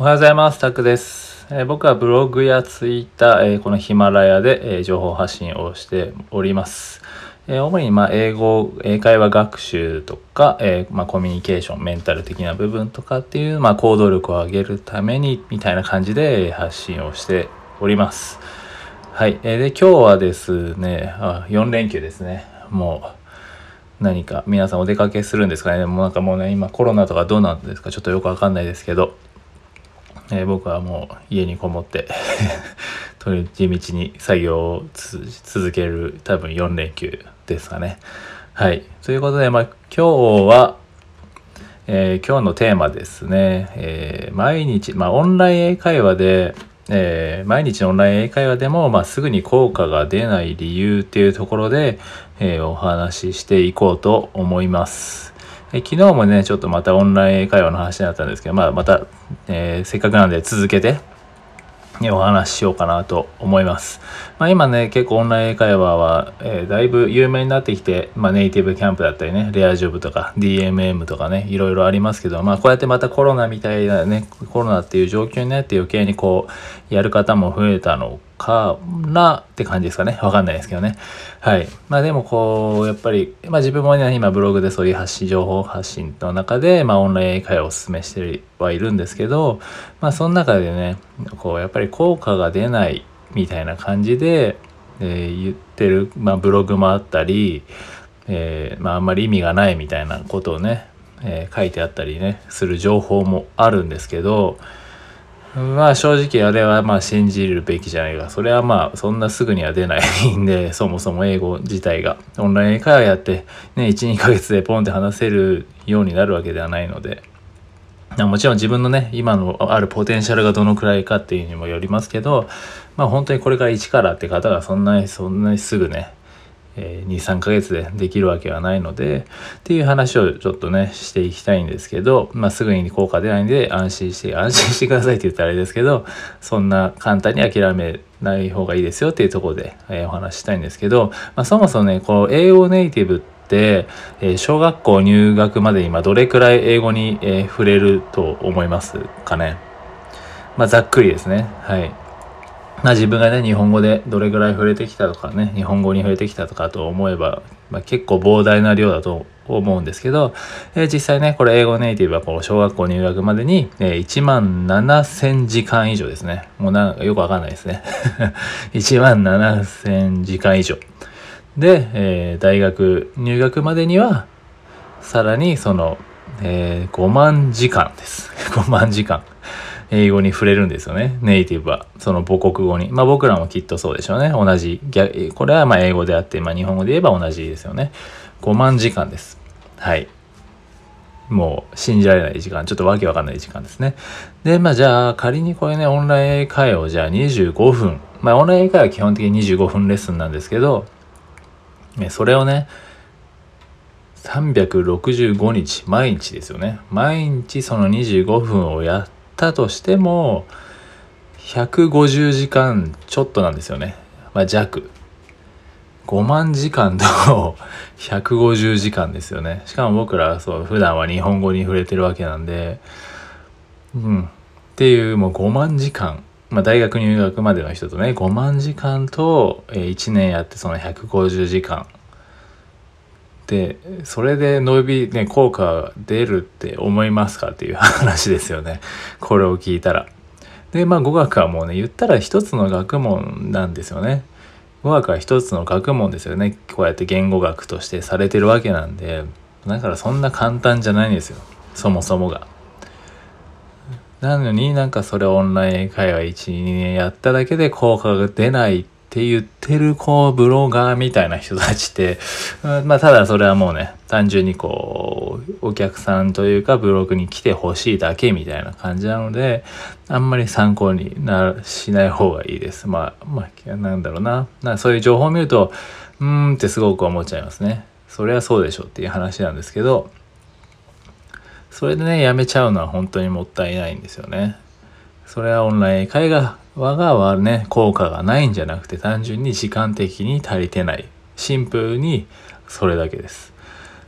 おはようございます。タクです。えー僕はブログやツイッター、えーこのヒマラヤで、えー情報発信をしております。え主に、ま、英語、英会話学習とか、えま、コミュニケーション、メンタル的な部分とかっていう、まあ、行動力を上げるために、みたいな感じで発信をしております。はい。えーで、今日はですね、あ4連休ですね。もう、何か皆さんお出かけするんですかねもうなんかもうね今コロナとかどうなんですかちょっとよくわかんないですけど、えー僕はもう家にこもって とり地道に作業を続ける多分4連休ですかね。はい。ということでまあ今日はえー今日のテーマですね、えー毎日、まあ、オンライン英会話で、えー毎日オンライン英会話でも、まあ、すぐに効果が出ない理由っていうところで、えお話ししていこうと思います。え昨日もね、ちょっとまたオンライン英会話の話になったんですけど、まあ、また、えーせっかくなんで続けて、ねお話ししようかなと思います。まあ、今ね、結構オンライン英会話は、えーだいぶ有名になってきて、まあ、ネイティブキャンプだったりね、レアジョブとか DMM とかね、いろいろありますけど、まあ、こうやってまたコロナみたいなね、コロナっていう状況になって余計にこう、やる方も増えたのかなって感じですかね。わかんないですけどね。はい。まあでもこう、やっぱり、まあ自分もね、今ブログでそういう発信、情報発信の中で、まあオンライン英会話をお勧めしてはいるんですけど、まあその中でね、こう、やっぱり効果が出ないみたいな感じで、えー言ってる、まあブログもあったり、えーまああんまり意味がないみたいなことをね、えー書いてあったりね、する情報もあるんですけど、まあ正直あれはまあ信じるべきじゃないか。それはまあそんなすぐには出ないんで、そもそも英語自体が。オンライン英会話やってね、1、2ヶ月でポンって話せるようになるわけではないので。もちろん自分のね、今のあるポテンシャルがどのくらいかっていうにもよりますけど、まあ本当にこれから一からって方がそんなに、そんなにすぐね、え23ヶ月でできるわけはないのでっていう話をちょっとねしていきたいんですけど、まあ、すぐに効果出ないんで安心して安心してくださいって言ったらあれですけどそんな簡単に諦めない方がいいですよっていうとこで、えーお話ししたいんですけど、まあ、そもそもねこう英語ネイティブって、えー小学校入学まで今どれくらい英語に、えー触れると思いますかね？まあざっくりですね。はい。まあ自分がね、日本語でどれぐらい触れてきたとかね、日本語に触れてきたとかと思えば、まあ、結構膨大な量だと思うんですけど、えー実際ね、これ英語ネイティブはこう小学校入学までに、えー1万7000時間以上ですね。もうなんかよくわかんないですね。1万7000時間以上。で、えー大学入学までには、さらにその、えー5万時間です。5万時間。英語に触れるんですよね。ネイティブは。その母国語に。まあ僕らもきっとそうでしょうね。同じ。これはまあ英語であって、まあ日本語で言えば同じですよね。5万時間です。はい。もう信じられない時間。ちょっとわけわかんない時間ですね。で、まあじゃあ仮にこれね、オンライン英会話をじゃあ25分。まあオンライン英会話は基本的に25分レッスンなんですけど、それをね、365日、毎日ですよね。毎日その25分をやったとしても、150時間ちょっとなんですよね。まあ、弱。5万時間と 150時間ですよね。しかも僕らはそう、普段は日本語に触れてるわけなんで、うん。っていうもう5万時間。まあ、大学入学までの人とね、5万時間と、え1年やってその150時間。でそれで伸びね効果出るって思いますかっていう話ですよね。これを聞いたら。でまあ語学はもうね言ったら一つの学問なんですよね。語学は一つの学問ですよね。こうやって言語学としてされてるわけなんで。だからそんな簡単じゃないんですよ。そもそもが。なのになんかそれオンライン会話12年やっただけで効果が出ないってって言ってるこうブロガーみたいな人たちって、うんまあただそれはもうね単純にこうお客さんというかブログに来てほしいだけみたいな感じなのであんまり参考になしない方がいいです。まあまあなんだろうな。なそういう情報を見るとうーんってすごく思っちゃいますね。それはそうでしょっていう話なんですけどそれでねやめちゃうのは本当にもったいないんですよね。それはオンライン会話がはね効果がないんじゃなくて単純に時間的に足りてないシンプルにそれだけです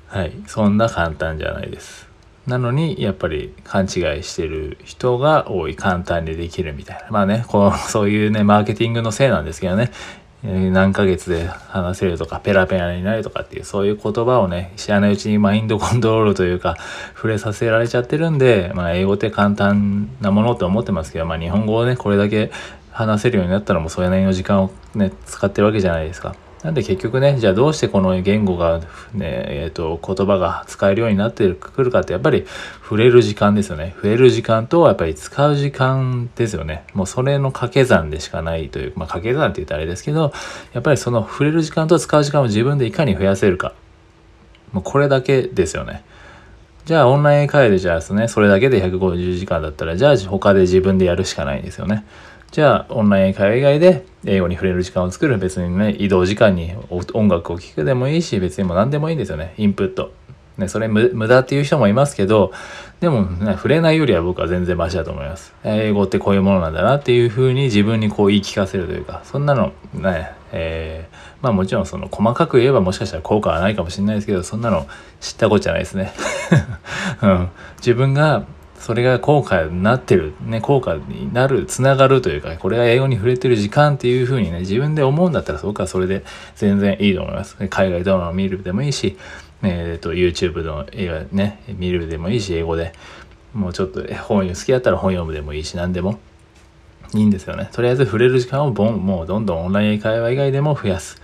はいそんな簡単じゃないですなのに、やっぱり勘違いしてる人が多い。簡単にできるみたいな。まあね、この、そういうね、マーケティングのせいなんですけどね。何ヶ月で話せるとか、ペラペラになるとかっていう、そういう言葉をね、知らないうちにマインドコントロールというか、触れさせられちゃってるんで、まあ、英語って簡単なものと思ってますけど、まあ、日本語をね、これだけ話せるようになったらもうそれなりの時間をね、使ってるわけじゃないですか。なんで結局ね、じゃあどうしてこの言語がね、えっ、ー、と、言葉が使えるようになってくるかって、やっぱり触れる時間ですよね。触れる時間と、やっぱり使う時間ですよね。もうそれの掛け算でしかないという、まあ掛け算って言ったらあれですけど、やっぱりその触れる時間と使う時間を自分でいかに増やせるか。もうこれだけですよね。じゃあオンライン会でじゃあですね、それだけで150時間だったら、じゃあ他で自分でやるしかないんですよね。じゃあオンライン会話以外で英語に触れる時間を作る別にね移動時間に音楽を聴くでもいいし別にもう何でもいいんですよねインプットね、それ無駄っていう人もいますけど、でも、ね、触れないよりは僕は全然マシだと思います。英語ってこういうものなんだなっていうふうに自分にこう言い聞かせるというか、そんなのね、えー、まあもちろんその細かく言えばもしかしたら効果はないかもしれないですけど、そんなの知ったことじゃないですね。うん、自分がそれが効果になってる、ね、効果になる、つながるというか、これが英語に触れてる時間っていうふうにね、自分で思うんだったら僕はそれで全然いいと思います。海外ドラマを見るでもいいし、えっ、ー、と、YouTube の映画ね、見るでもいいし、英語で。もうちょっと本好きだったら本読むでもいいし、何でもいいんですよね。とりあえず触れる時間をボン、もうどんどんオンライン会話以外でも増やす。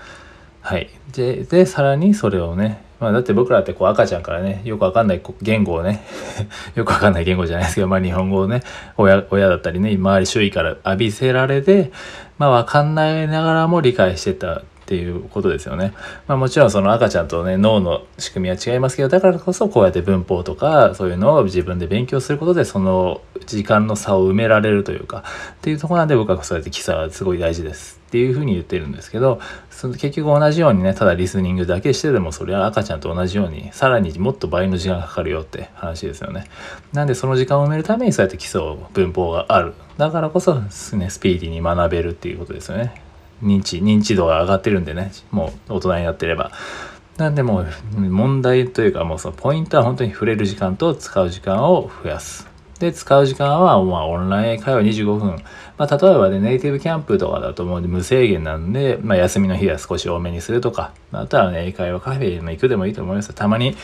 はい。で、で、さらにそれをね、まあ、だって僕らってこう赤ちゃんからね、よくわかんない言語をね、よくわかんない言語じゃないですけど、まあ日本語をね、親、親だったりね、周り周囲から浴びせられて、まあわかんないながらも理解してたていうことですよね。まあもちろんその赤ちゃんとね、脳の仕組みは違いますけど、だからこそこうやって文法とかそういうのを自分で勉強することで、その時間の差を埋められるというか、っていうところなんで僕はそうやって基礎はすごい大事ですっていうふうに言ってるんですけど、その結局同じようにね、ただリスニングだけしてでも、それは赤ちゃんと同じように、さらにもっと倍の時間がかかるよって話ですよね。なんでその時間を埋めるためにそうやって基礎文法がある。だからこそ、ね、スピーディーに学べるっていうことですよね。認知、認知度が上がってるんでね、もう大人になってれば。なんでもう問題というかもうそのポイントは本当に触れる時間と使う時間を増やす。で、使う時間は、まあ、オンライン会話25分。まあ、例えばね、ネイティブキャンプとかだともう無制限なんで、まあ、休みの日は少し多めにするとか、あとはね、英会話カフェにも行くでもいいと思います。たまに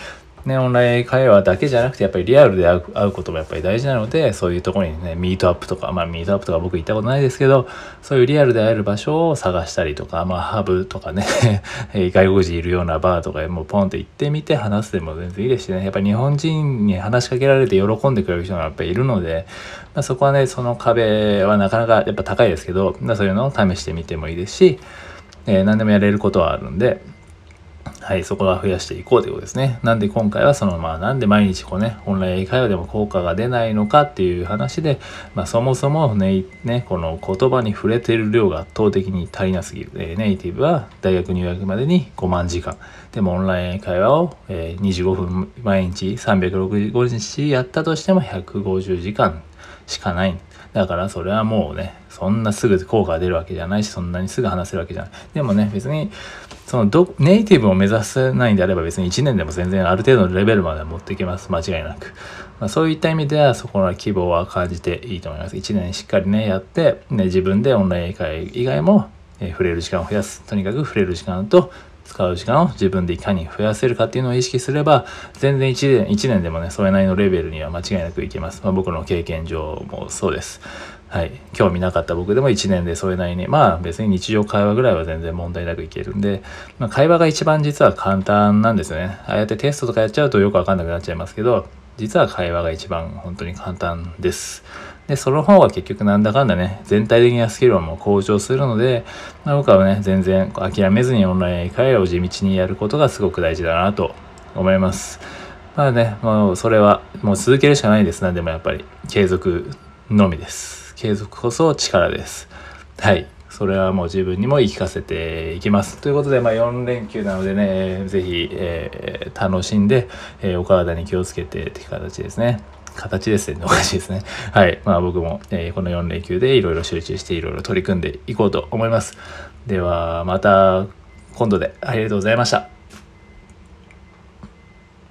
ね、オンライン会話だけじゃなくて、やっぱりリアルで会う会うこともやっぱり大事なので、そういうところにね、ミートアップとか、まあミートアップとか僕行ったことないですけど、そういうリアルで会える場所を探したりとか、まあハブとかね 外国人いるようなバーとかもうポンって行ってみて話すでも全然いいですしね、やっぱり日本人に話しかけられて喜んでくれる人がやっぱりいるので、まあ、そこはね、その壁はなかなかやっぱ高いですけど、まあ、そういうのを試してみてもいいですし、えー、何でもやれることはあるんで、はい、そこは増やしていこうということですね。なんで今回はそのまあなんで毎日こうね、オンライン英会話でも効果が出ないのかっていう話で、まあそもそもね、ねこの言葉に触れている量が圧倒的に足りなすぎる。えー、ネイティブは大学入学までに5万時間。でもオンライン英会話を、えー、25分毎日365日やったとしても150時間しかない。だからそれはもうね、そんなすぐ効果が出るわけじゃないし、そんなにすぐ話せるわけじゃない。でもね、別に、そのど、ネイティブを目指せないんであれば別に1年でも全然ある程度のレベルまで持っていけます。間違いなく。まあ、そういった意味ではそこの希望は感じていいと思います。1年しっかりね、やって、ね、自分でオンライン英会以外も、えー、触れる時間を増やす。とにかく触れる時間と、使う時間を自分でいかに増やせるかっていうのを意識すれば、全然1年 ,1 年でもね、それなりのレベルには間違いなくいけます。まあ、僕の経験上もそうです。はい。興味なかった僕でも1年でそれなりに、まあ別に日常会話ぐらいは全然問題なくいけるんで、まあ、会話が一番実は簡単なんですね。ああやってテストとかやっちゃうとよくわかんなくなっちゃいますけど、実は会話が一番本当に簡単です。で、その方が結局なんだかんだね、全体的なスキルも向上するので、まあ、僕はね、全然諦めずにオンライン英会話を地道にやることがすごく大事だなと思います。まあね、もうそれはもう続けるしかないです。なでもやっぱり継続のみです。継続こそ力です。はい。それはもう自分にも言い聞かせていきます。ということで、まあ、4連休なのでね、ぜひ、えー、楽しんで、えー、お体に気をつけてって形ですね。形ですね。おかしいですね。はい。まあ僕も、えー、この4連休でいろいろ集中していろいろ取り組んでいこうと思います。では、また今度でありがとうございました。